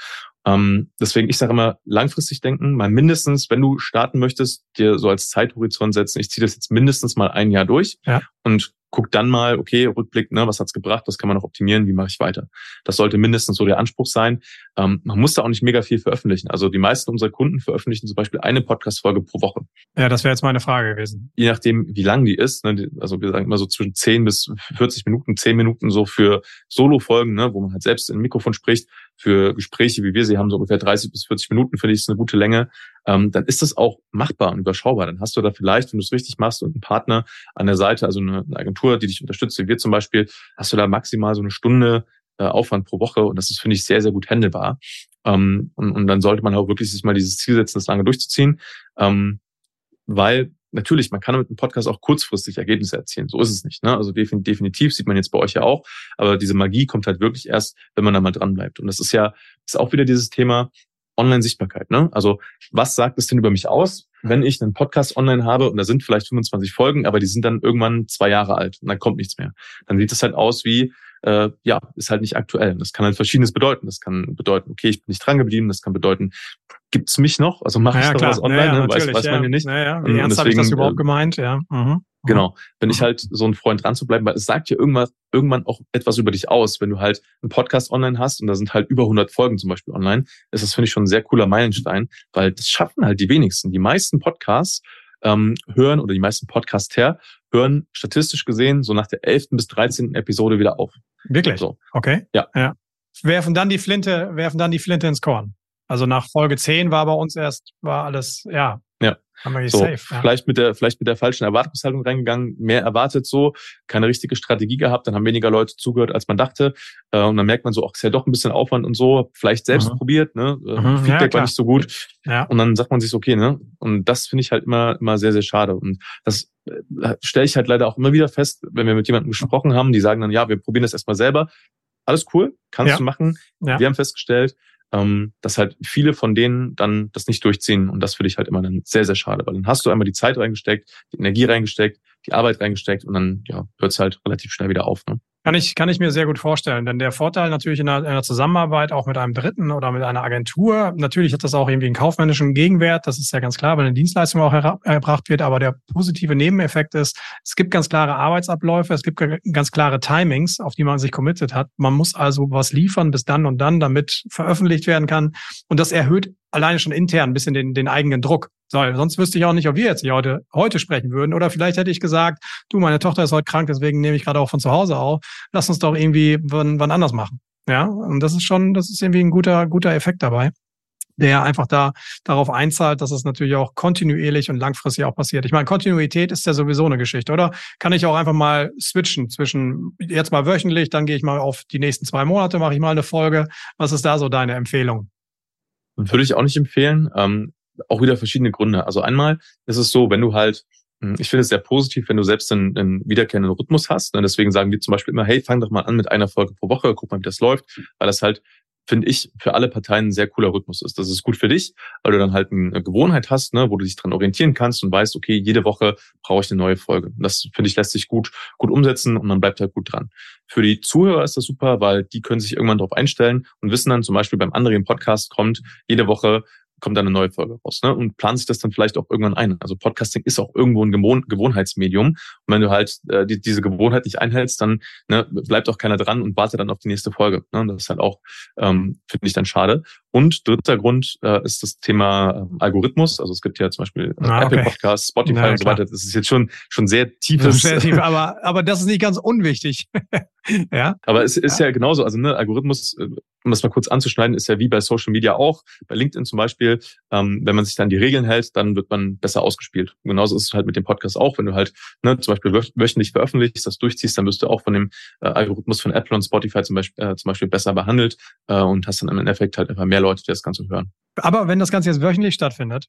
Ähm, deswegen, ich sage immer, langfristig denken, mal mindestens, wenn du starten möchtest, dir so als Zeithorizont setzen, ich ziehe das jetzt mindestens mal ein Jahr durch ja. und guck dann mal, okay, Rückblick, ne, was hat's gebracht, was kann man noch optimieren, wie mache ich weiter. Das sollte mindestens so der Anspruch sein. Ähm, man muss da auch nicht mega viel veröffentlichen. Also die meisten unserer Kunden veröffentlichen zum Beispiel eine Podcast-Folge pro Woche. Ja, das wäre jetzt meine Frage gewesen. Je nachdem, wie lang die ist, ne, also wir sagen immer so zwischen 10 bis 40 Minuten, 10 Minuten so für Solo-Folgen, ne, wo man halt selbst in Mikrofon spricht, für Gespräche, wie wir sie haben, so ungefähr 30 bis 40 Minuten, finde ich, ist eine gute Länge ähm, dann ist das auch machbar und überschaubar. Dann hast du da vielleicht, wenn du es richtig machst und einen Partner an der Seite, also eine, Agentur, die dich unterstützt, wie wir zum Beispiel, hast du da maximal so eine Stunde äh, Aufwand pro Woche und das ist, finde ich, sehr, sehr gut handelbar. Ähm, und, und dann sollte man auch wirklich sich mal dieses Ziel setzen, das lange durchzuziehen, ähm, weil natürlich, man kann mit einem Podcast auch kurzfristig Ergebnisse erzielen. So ist es nicht. Ne? Also definitiv sieht man jetzt bei euch ja auch. Aber diese Magie kommt halt wirklich erst, wenn man da mal dran bleibt. Und das ist ja, ist auch wieder dieses Thema, Online-Sichtbarkeit. Ne? Also was sagt es denn über mich aus, wenn ich einen Podcast online habe und da sind vielleicht 25 Folgen, aber die sind dann irgendwann zwei Jahre alt und dann kommt nichts mehr. Dann sieht es halt aus wie, äh, ja, ist halt nicht aktuell. Das kann halt Verschiedenes bedeuten. Das kann bedeuten, okay, ich bin nicht dran geblieben. Das kann bedeuten, gibt's mich noch? Also mache ich ja, da was online? Ja, ne? Weiß, weiß man ja nicht. Ja, ja. Wie ernst habe ich das überhaupt äh, gemeint? Ja. Mhm. Genau. Wenn ich mhm. halt so ein Freund dran zu bleiben, weil es sagt ja irgendwann, irgendwann auch etwas über dich aus. Wenn du halt einen Podcast online hast und da sind halt über 100 Folgen zum Beispiel online, ist das, finde ich, schon ein sehr cooler Meilenstein, weil das schaffen halt die wenigsten. Die meisten Podcasts ähm, hören oder die meisten Podcaster hören statistisch gesehen so nach der 11. bis 13. Episode wieder auf. Wirklich? So. Okay. Ja. ja. Werfen dann die Flinte, werfen dann die Flinte ins Korn. Also nach Folge 10 war bei uns erst, war alles, ja, ja. So, safe, ja. vielleicht mit der, vielleicht mit der falschen Erwartungshaltung reingegangen, mehr erwartet so, keine richtige Strategie gehabt, dann haben weniger Leute zugehört, als man dachte. Äh, und dann merkt man so, ach, ist ja doch ein bisschen Aufwand und so, vielleicht selbst mhm. probiert, ne? Äh, mhm, Feedback ja, war nicht so gut. Ja. Und dann sagt man sich so, okay, ne? Und das finde ich halt immer, immer sehr, sehr schade. Und das äh, stelle ich halt leider auch immer wieder fest, wenn wir mit jemandem gesprochen haben, die sagen dann, ja, wir probieren das erstmal selber. Alles cool, kannst ja. du machen. Ja. Wir haben festgestellt, ähm, dass halt viele von denen dann das nicht durchziehen. Und das finde ich halt immer dann sehr, sehr schade, weil dann hast du einmal die Zeit reingesteckt, die Energie reingesteckt, die Arbeit reingesteckt und dann ja, hört es halt relativ schnell wieder auf. Ne? Kann ich, kann ich mir sehr gut vorstellen. Denn der Vorteil natürlich in einer, in einer Zusammenarbeit auch mit einem Dritten oder mit einer Agentur, natürlich hat das auch irgendwie einen kaufmännischen Gegenwert. Das ist ja ganz klar, weil eine Dienstleistung auch erbracht wird. Aber der positive Nebeneffekt ist, es gibt ganz klare Arbeitsabläufe, es gibt ganz klare Timings, auf die man sich committed hat. Man muss also was liefern bis dann und dann, damit veröffentlicht werden kann. Und das erhöht alleine schon intern ein bisschen den, den eigenen Druck. So, sonst wüsste ich auch nicht, ob wir jetzt hier heute, heute sprechen würden. Oder vielleicht hätte ich gesagt, du, meine Tochter ist heute krank, deswegen nehme ich gerade auch von zu Hause auf. Lass uns doch irgendwie wann, wann anders machen. Ja, und das ist schon, das ist irgendwie ein guter, guter Effekt dabei, der einfach da darauf einzahlt, dass es natürlich auch kontinuierlich und langfristig auch passiert. Ich meine, Kontinuität ist ja sowieso eine Geschichte, oder? Kann ich auch einfach mal switchen zwischen jetzt mal wöchentlich, dann gehe ich mal auf die nächsten zwei Monate, mache ich mal eine Folge. Was ist da so deine Empfehlung? Würde ich auch nicht empfehlen. Ähm, auch wieder verschiedene Gründe. Also einmal ist es so, wenn du halt, hm, ich finde es sehr positiv, wenn du selbst einen, einen wiederkehrenden Rhythmus hast. Und deswegen sagen wir zum Beispiel immer, hey, fang doch mal an mit einer Folge pro Woche, guck mal, wie das läuft, weil das halt finde ich, für alle Parteien ein sehr cooler Rhythmus ist. Das ist gut für dich, weil du dann halt eine Gewohnheit hast, ne, wo du dich dran orientieren kannst und weißt, okay, jede Woche brauche ich eine neue Folge. Das finde ich lässt sich gut, gut umsetzen und man bleibt halt gut dran. Für die Zuhörer ist das super, weil die können sich irgendwann darauf einstellen und wissen dann zum Beispiel beim anderen Podcast kommt jede Woche kommt dann eine neue Folge raus. Ne? Und plant sich das dann vielleicht auch irgendwann ein. Also Podcasting ist auch irgendwo ein Gewohn Gewohnheitsmedium. Und wenn du halt äh, die, diese Gewohnheit nicht einhältst, dann ne, bleibt auch keiner dran und wartet dann auf die nächste Folge. Ne? Das ist halt auch, ähm, finde ich dann schade. Und dritter Grund äh, ist das Thema äh, Algorithmus. Also es gibt ja zum Beispiel äh, ah, Apple Podcasts, Spotify ja, und so weiter. Das ist jetzt schon schon sehr tiefes. Sehr tief, aber aber das ist nicht ganz unwichtig. ja. Aber es ist ja. ja genauso. Also ne, Algorithmus, äh, um das mal kurz anzuschneiden, ist ja wie bei Social Media auch. Bei LinkedIn zum Beispiel, ähm, wenn man sich dann die Regeln hält, dann wird man besser ausgespielt. Und genauso ist es halt mit dem Podcast auch. Wenn du halt ne, zum Beispiel wöchentlich veröffentlichst, das durchziehst, dann wirst du auch von dem äh, Algorithmus von Apple und Spotify zum Beispiel, äh, zum Beispiel besser behandelt äh, und hast dann im Endeffekt halt einfach mehr Leute, die das Ganze hören. Aber wenn das Ganze jetzt wöchentlich stattfindet,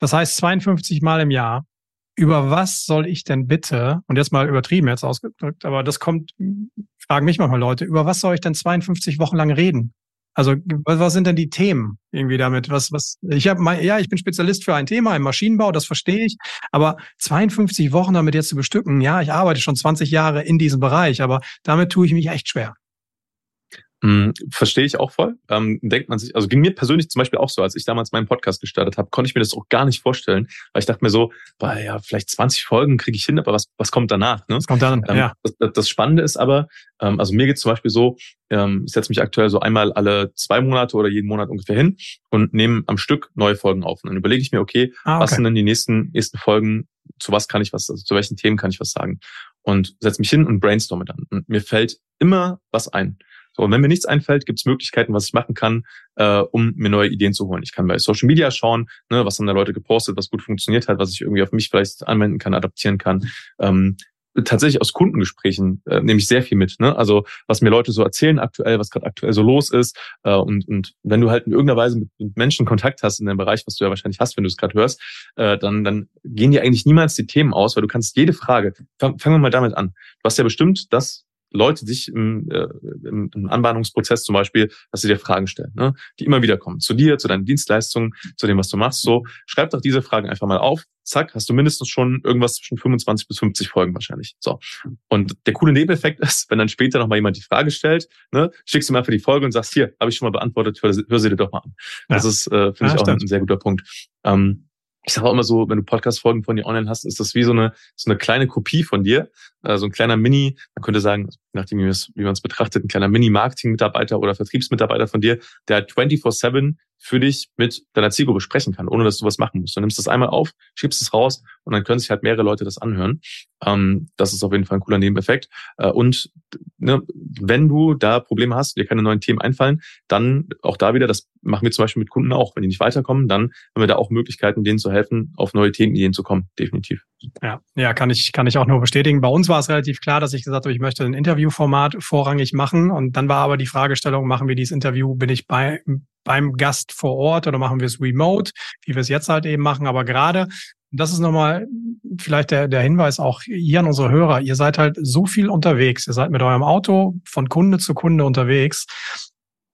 das heißt 52 Mal im Jahr, über was soll ich denn bitte, und jetzt mal übertrieben jetzt ausgedrückt, aber das kommt, fragen mich manchmal Leute, über was soll ich denn 52 Wochen lang reden? Also was, sind denn die Themen irgendwie damit? Was, was, ich habe ja, ich bin Spezialist für ein Thema im Maschinenbau, das verstehe ich, aber 52 Wochen damit jetzt zu bestücken, ja, ich arbeite schon 20 Jahre in diesem Bereich, aber damit tue ich mich echt schwer. Mhm, verstehe ich auch voll. Ähm, denkt man sich, also ging mir persönlich zum Beispiel auch so, als ich damals meinen Podcast gestartet habe, konnte ich mir das auch gar nicht vorstellen, weil ich dachte mir so, boah, ja, vielleicht 20 Folgen kriege ich hin, aber was, was kommt danach? Ne? Was kommt dann? Ähm, ja. Das, das, Spannende ist aber, ähm, also mir geht zum Beispiel so, ähm, ich setze mich aktuell so einmal alle zwei Monate oder jeden Monat ungefähr hin und nehme am Stück neue Folgen auf. Und dann überlege ich mir, okay, ah, okay. was sind denn die nächsten, nächsten Folgen, zu was kann ich was, also zu welchen Themen kann ich was sagen? Und setze mich hin und brainstorme dann. Und mir fällt immer was ein. So, und wenn mir nichts einfällt, gibt es Möglichkeiten, was ich machen kann, äh, um mir neue Ideen zu holen. Ich kann bei Social Media schauen, ne, was haben da Leute gepostet, was gut funktioniert hat, was ich irgendwie auf mich vielleicht anwenden kann, adaptieren kann. Ähm, tatsächlich aus Kundengesprächen äh, nehme ich sehr viel mit. Ne? Also was mir Leute so erzählen aktuell, was gerade aktuell so los ist. Äh, und, und wenn du halt in irgendeiner Weise mit, mit Menschen Kontakt hast in dem Bereich, was du ja wahrscheinlich hast, wenn du es gerade hörst, äh, dann, dann gehen dir eigentlich niemals die Themen aus, weil du kannst jede Frage, fang, fangen wir mal damit an. Du hast ja bestimmt das Leute dich im, äh, im, im Anbahnungsprozess zum Beispiel, dass sie dir Fragen stellen, ne? die immer wieder kommen. Zu dir, zu deinen Dienstleistungen, zu dem, was du machst. So, schreib doch diese Fragen einfach mal auf. Zack, hast du mindestens schon irgendwas zwischen 25 bis 50 Folgen wahrscheinlich. So. Und der coole Nebeneffekt ist, wenn dann später nochmal jemand die Frage stellt, ne, schickst du mir einfach die Folge und sagst, hier, habe ich schon mal beantwortet, hör, hör sie dir doch mal an. Das ja. ist, äh, finde ja, ich, auch ein, ein sehr guter Punkt. Ähm, ich sage auch immer so, wenn du Podcast-Folgen von dir online hast, ist das wie so eine, so eine kleine Kopie von dir, äh, so ein kleiner Mini, man könnte sagen, nachdem wie man es betrachtet, ein kleiner Mini-Marketing-Mitarbeiter oder Vertriebsmitarbeiter von dir, der 24-7 für dich mit deiner Zielgruppe sprechen kann, ohne dass du was machen musst. Du nimmst das einmal auf, schiebst es raus und dann können sich halt mehrere Leute das anhören. Ähm, das ist auf jeden Fall ein cooler Nebeneffekt. Äh, und ne, wenn du da Probleme hast, dir keine neuen Themen einfallen, dann auch da wieder, das machen wir zum Beispiel mit Kunden auch. Wenn die nicht weiterkommen, dann haben wir da auch Möglichkeiten, denen zu helfen, auf neue Themenideen zu kommen. Definitiv. Ja, ja, kann ich, kann ich auch nur bestätigen. Bei uns war es relativ klar, dass ich gesagt habe, ich möchte ein Interviewformat vorrangig machen. Und dann war aber die Fragestellung, machen wir dieses Interview, bin ich bei, beim Gast vor Ort oder machen wir es remote, wie wir es jetzt halt eben machen. Aber gerade, das ist nochmal vielleicht der, der Hinweis auch hier an unsere Hörer, ihr seid halt so viel unterwegs. Ihr seid mit eurem Auto von Kunde zu Kunde unterwegs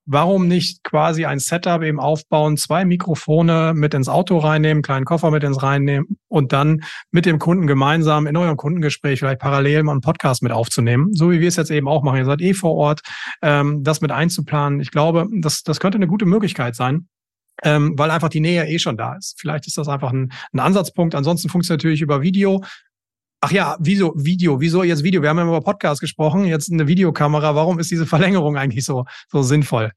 warum nicht quasi ein Setup eben aufbauen, zwei Mikrofone mit ins Auto reinnehmen, kleinen Koffer mit ins reinnehmen und dann mit dem Kunden gemeinsam in eurem Kundengespräch vielleicht parallel mal einen Podcast mit aufzunehmen, so wie wir es jetzt eben auch machen. Ihr seid eh vor Ort, ähm, das mit einzuplanen. Ich glaube, das, das könnte eine gute Möglichkeit sein. Ähm, weil einfach die Nähe eh schon da ist. Vielleicht ist das einfach ein, ein Ansatzpunkt. Ansonsten funktioniert natürlich über Video. Ach ja, wieso Video? Wieso jetzt Video? Wir haben ja über Podcast gesprochen, jetzt eine Videokamera. Warum ist diese Verlängerung eigentlich so, so sinnvoll?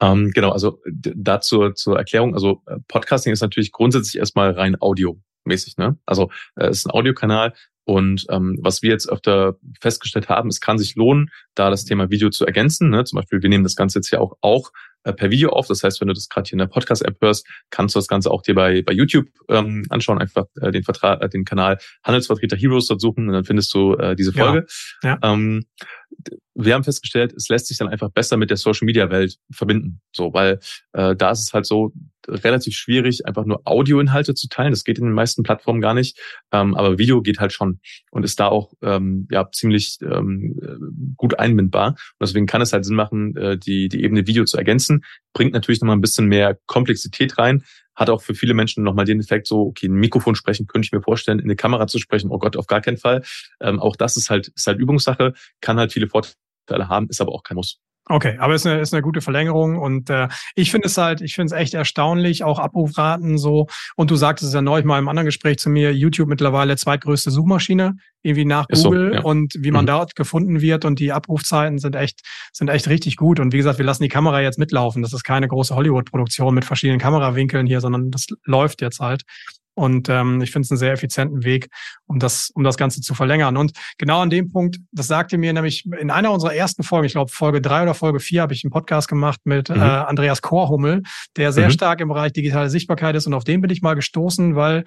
Ähm, genau, also dazu zur Erklärung. Also äh, Podcasting ist natürlich grundsätzlich erstmal rein audiomäßig. Ne? Also äh, es ist ein Audiokanal und ähm, was wir jetzt öfter festgestellt haben, es kann sich lohnen, da das Thema Video zu ergänzen. Ne? Zum Beispiel, wir nehmen das Ganze jetzt ja auch, auch äh, per Video auf. Das heißt, wenn du das gerade hier in der Podcast-App hörst, kannst du das Ganze auch dir bei, bei YouTube ähm, anschauen. Einfach äh, den, Vertrag, äh, den Kanal Handelsvertreter Heroes dort suchen und dann findest du äh, diese Folge. Ja. Ja. Ähm, wir haben festgestellt, es lässt sich dann einfach besser mit der Social Media Welt verbinden. So, weil äh, da ist es halt so relativ schwierig, einfach nur Audioinhalte zu teilen. Das geht in den meisten Plattformen gar nicht. Ähm, aber Video geht halt schon und ist da auch ähm, ja ziemlich ähm, gut einbindbar. Und deswegen kann es halt Sinn machen, äh, die, die Ebene Video zu ergänzen. Bringt natürlich nochmal ein bisschen mehr Komplexität rein, hat auch für viele Menschen nochmal den Effekt so, okay, ein Mikrofon sprechen könnte ich mir vorstellen, in eine Kamera zu sprechen, oh Gott, auf gar keinen Fall. Ähm, auch das ist halt, ist halt Übungssache, kann halt viele Vorteile haben, ist aber auch kein Muss. Okay, aber es ist eine, ist eine gute Verlängerung und äh, ich finde es halt, ich finde es echt erstaunlich, auch Abrufraten so. Und du sagtest es ja neulich mal im anderen Gespräch zu mir, YouTube mittlerweile zweitgrößte Suchmaschine, irgendwie nach ist Google so, ja. und wie man mhm. dort gefunden wird und die Abrufzeiten sind echt, sind echt richtig gut. Und wie gesagt, wir lassen die Kamera jetzt mitlaufen. Das ist keine große Hollywood-Produktion mit verschiedenen Kamerawinkeln hier, sondern das läuft jetzt halt. Und ähm, ich finde es einen sehr effizienten Weg, um das, um das Ganze zu verlängern. Und genau an dem Punkt, das sagte mir nämlich in einer unserer ersten Folgen, ich glaube Folge drei oder Folge vier, habe ich einen Podcast gemacht mit mhm. äh, Andreas Korhummel, der sehr mhm. stark im Bereich digitale Sichtbarkeit ist. Und auf den bin ich mal gestoßen, weil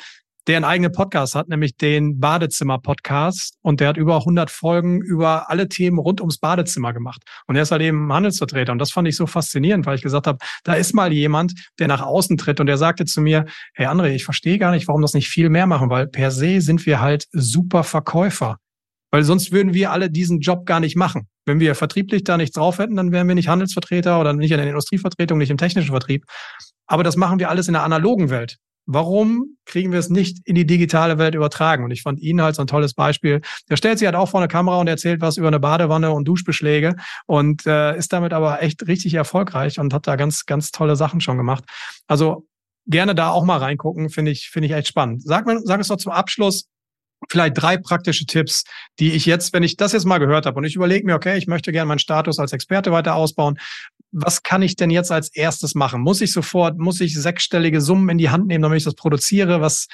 der einen eigenen Podcast hat, nämlich den Badezimmer-Podcast. Und der hat über 100 Folgen über alle Themen rund ums Badezimmer gemacht. Und er ist halt eben Handelsvertreter. Und das fand ich so faszinierend, weil ich gesagt habe, da ist mal jemand, der nach außen tritt. Und der sagte zu mir, hey André, ich verstehe gar nicht, warum das nicht viel mehr machen, weil per se sind wir halt super Verkäufer. Weil sonst würden wir alle diesen Job gar nicht machen. Wenn wir vertrieblich da nichts drauf hätten, dann wären wir nicht Handelsvertreter oder nicht in der Industrievertretung, nicht im technischen Vertrieb. Aber das machen wir alles in der analogen Welt warum kriegen wir es nicht in die digitale Welt übertragen? Und ich fand ihn halt so ein tolles Beispiel. Der stellt sich halt auch vor eine Kamera und erzählt was über eine Badewanne und Duschbeschläge und äh, ist damit aber echt richtig erfolgreich und hat da ganz, ganz tolle Sachen schon gemacht. Also gerne da auch mal reingucken, finde ich, finde ich echt spannend. Sag, mir, sag es doch zum Abschluss, vielleicht drei praktische Tipps, die ich jetzt, wenn ich das jetzt mal gehört habe und ich überlege mir, okay, ich möchte gerne meinen Status als Experte weiter ausbauen, was kann ich denn jetzt als erstes machen? Muss ich sofort, muss ich sechsstellige Summen in die Hand nehmen, damit ich das produziere? Was,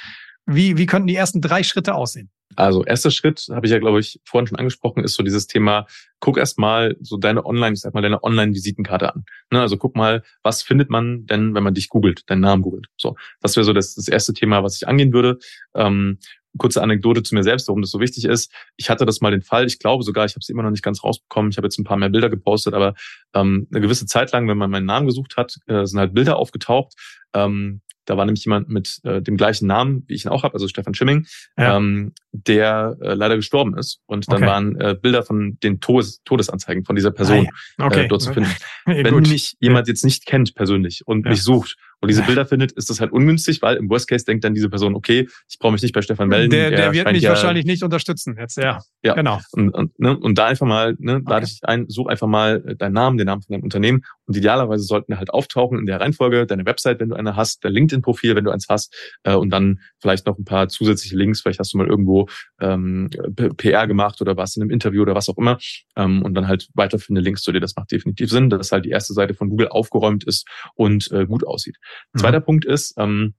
wie, wie könnten die ersten drei Schritte aussehen? Also erster Schritt, habe ich ja, glaube ich, vorhin schon angesprochen, ist so dieses Thema, guck erst mal so deine Online, ich sag mal, deine Online-Visitenkarte an. Ne? Also guck mal, was findet man denn, wenn man dich googelt, deinen Namen googelt. So, das wäre so das, das erste Thema, was ich angehen würde. Ähm, kurze Anekdote zu mir selbst, warum das so wichtig ist. Ich hatte das mal den Fall, ich glaube sogar, ich habe es immer noch nicht ganz rausbekommen. Ich habe jetzt ein paar mehr Bilder gepostet, aber ähm, eine gewisse Zeit lang, wenn man meinen Namen gesucht hat, äh, sind halt Bilder aufgetaucht. Ähm, da war nämlich jemand mit äh, dem gleichen Namen, wie ich ihn auch habe, also Stefan Schimming, ja. ähm, der äh, leider gestorben ist. Und dann okay. waren äh, Bilder von den Todes Todesanzeigen von dieser Person ah, ja. okay. äh, dort zu finden. Wenn mich jemand jetzt nicht kennt persönlich und mich sucht und diese Bilder findet, ist das halt ungünstig, weil im Worst Case denkt dann diese Person, okay, ich brauche mich nicht bei Stefan melden. Der, der wird mich ja, wahrscheinlich nicht unterstützen jetzt, ja. Ja, genau. Und, und, ne, und da einfach mal, ne, okay. lade ich ein, such einfach mal äh, deinen Namen, den Namen von deinem Unternehmen und idealerweise sollten halt auftauchen in der Reihenfolge deine Website, wenn du eine hast, dein LinkedIn-Profil, wenn du eins hast äh, und dann vielleicht noch ein paar zusätzliche Links, vielleicht hast du mal irgendwo ähm, PR gemacht oder warst in einem Interview oder was auch immer ähm, und dann halt weiterführende Links zu dir. Das macht definitiv Sinn, dass halt die erste Seite von Google aufgeräumt ist und äh, gut aussieht. Zweiter mhm. Punkt ist, ähm,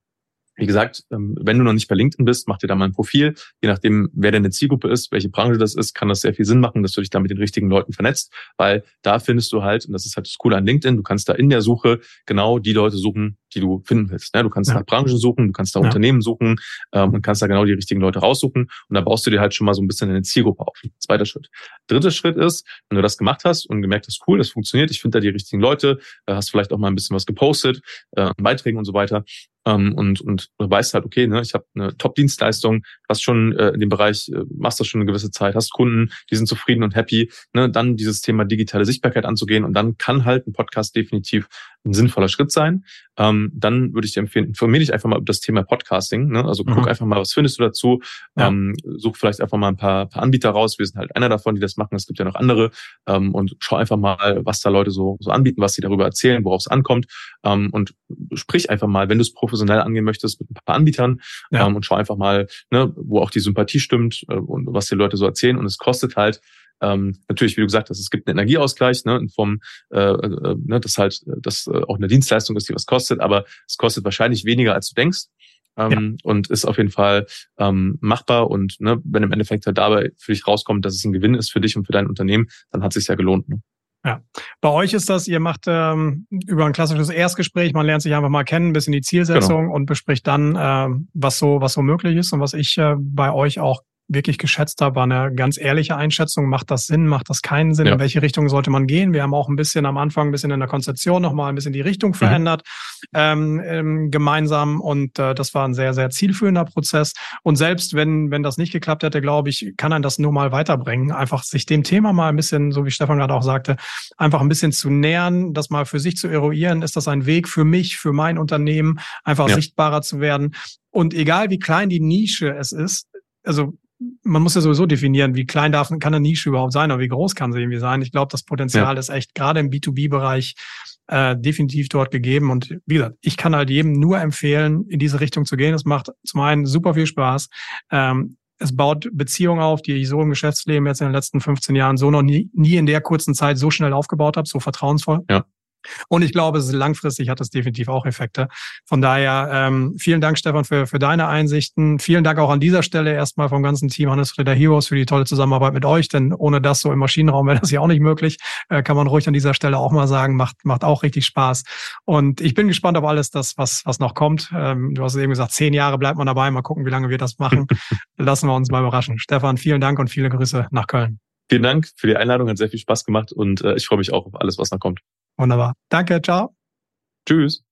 wie gesagt, ähm, wenn du noch nicht bei LinkedIn bist, mach dir da mal ein Profil. Je nachdem, wer deine Zielgruppe ist, welche Branche das ist, kann das sehr viel Sinn machen, dass du dich da mit den richtigen Leuten vernetzt, weil da findest du halt, und das ist halt das Coole an LinkedIn, du kannst da in der Suche genau die Leute suchen, die du finden willst. Ne? Du kannst ja. nach Branchen suchen, du kannst da ja. Unternehmen suchen ähm, und kannst da genau die richtigen Leute raussuchen und da baust du dir halt schon mal so ein bisschen deine Zielgruppe auf. Zweiter Schritt. Dritter Schritt ist, wenn du das gemacht hast und gemerkt hast, cool, das funktioniert, ich finde da die richtigen Leute, äh, hast vielleicht auch mal ein bisschen was gepostet, äh, Beiträgen und so weiter, ähm, und, und weißt halt, okay, ne, ich habe eine Top-Dienstleistung, hast schon äh, in dem Bereich, äh, machst das schon eine gewisse Zeit, hast Kunden, die sind zufrieden und happy, ne, dann dieses Thema digitale Sichtbarkeit anzugehen und dann kann halt ein Podcast definitiv ein sinnvoller Schritt sein. Ähm, dann würde ich dir empfehlen, informier dich einfach mal über das Thema Podcasting. Ne? Also guck mhm. einfach mal, was findest du dazu. Ja. Ähm, such vielleicht einfach mal ein paar, paar Anbieter raus. Wir sind halt einer davon, die das machen. Es gibt ja noch andere. Ähm, und schau einfach mal, was da Leute so, so anbieten, was sie darüber erzählen, worauf es ankommt. Ähm, und sprich einfach mal, wenn du es professionell angehen möchtest, mit ein paar Anbietern ja. ähm, und schau einfach mal, ne, wo auch die Sympathie stimmt äh, und was die Leute so erzählen. Und es kostet halt ähm, natürlich, wie du gesagt hast, es gibt einen Energieausgleich, ne, in Form, äh, äh, ne, dass halt das äh, auch eine Dienstleistung ist, die was kostet, aber es kostet wahrscheinlich weniger, als du denkst. Ähm, ja. Und ist auf jeden Fall ähm, machbar. Und ne, wenn im Endeffekt halt dabei für dich rauskommt, dass es ein Gewinn ist für dich und für dein Unternehmen, dann hat es sich ja gelohnt. Ne? Ja. Bei euch ist das, ihr macht ähm, über ein klassisches Erstgespräch, man lernt sich einfach mal kennen, ein bisschen die Zielsetzung genau. und bespricht dann, äh, was so, was so möglich ist und was ich äh, bei euch auch wirklich geschätzt habe, war eine ganz ehrliche Einschätzung. Macht das Sinn? Macht das keinen Sinn? Ja. In welche Richtung sollte man gehen? Wir haben auch ein bisschen am Anfang, ein bisschen in der Konzeption nochmal ein bisschen die Richtung mhm. verändert ähm, ähm, gemeinsam. Und äh, das war ein sehr, sehr zielführender Prozess. Und selbst wenn, wenn das nicht geklappt hätte, glaube ich, kann ein das nur mal weiterbringen. Einfach sich dem Thema mal ein bisschen, so wie Stefan gerade auch sagte, einfach ein bisschen zu nähern, das mal für sich zu eruieren. Ist das ein Weg für mich, für mein Unternehmen, einfach ja. sichtbarer zu werden? Und egal wie klein die Nische es ist, also man muss ja sowieso definieren, wie klein darf, kann eine Nische überhaupt sein oder wie groß kann sie irgendwie sein. Ich glaube, das Potenzial ja. ist echt gerade im B2B-Bereich äh, definitiv dort gegeben. Und wie gesagt, ich kann halt jedem nur empfehlen, in diese Richtung zu gehen. Es macht zum einen super viel Spaß. Ähm, es baut Beziehungen auf, die ich so im Geschäftsleben jetzt in den letzten 15 Jahren so noch nie, nie in der kurzen Zeit so schnell aufgebaut habe, so vertrauensvoll. Ja. Und ich glaube, es ist langfristig hat es definitiv auch Effekte. Von daher ähm, vielen Dank, Stefan, für, für deine Einsichten. Vielen Dank auch an dieser Stelle erstmal vom ganzen Team Hannes Ritter Heroes für die tolle Zusammenarbeit mit euch, denn ohne das so im Maschinenraum wäre das ja auch nicht möglich. Äh, kann man ruhig an dieser Stelle auch mal sagen, macht, macht auch richtig Spaß. Und ich bin gespannt auf alles das, was, was noch kommt. Ähm, du hast eben gesagt, zehn Jahre bleibt man dabei. Mal gucken, wie lange wir das machen. Lassen wir uns mal überraschen. Stefan, vielen Dank und viele Grüße nach Köln. Vielen Dank für die Einladung, hat sehr viel Spaß gemacht und äh, ich freue mich auch auf alles, was noch kommt. Wunderbar. Danke, ciao. Tschüss.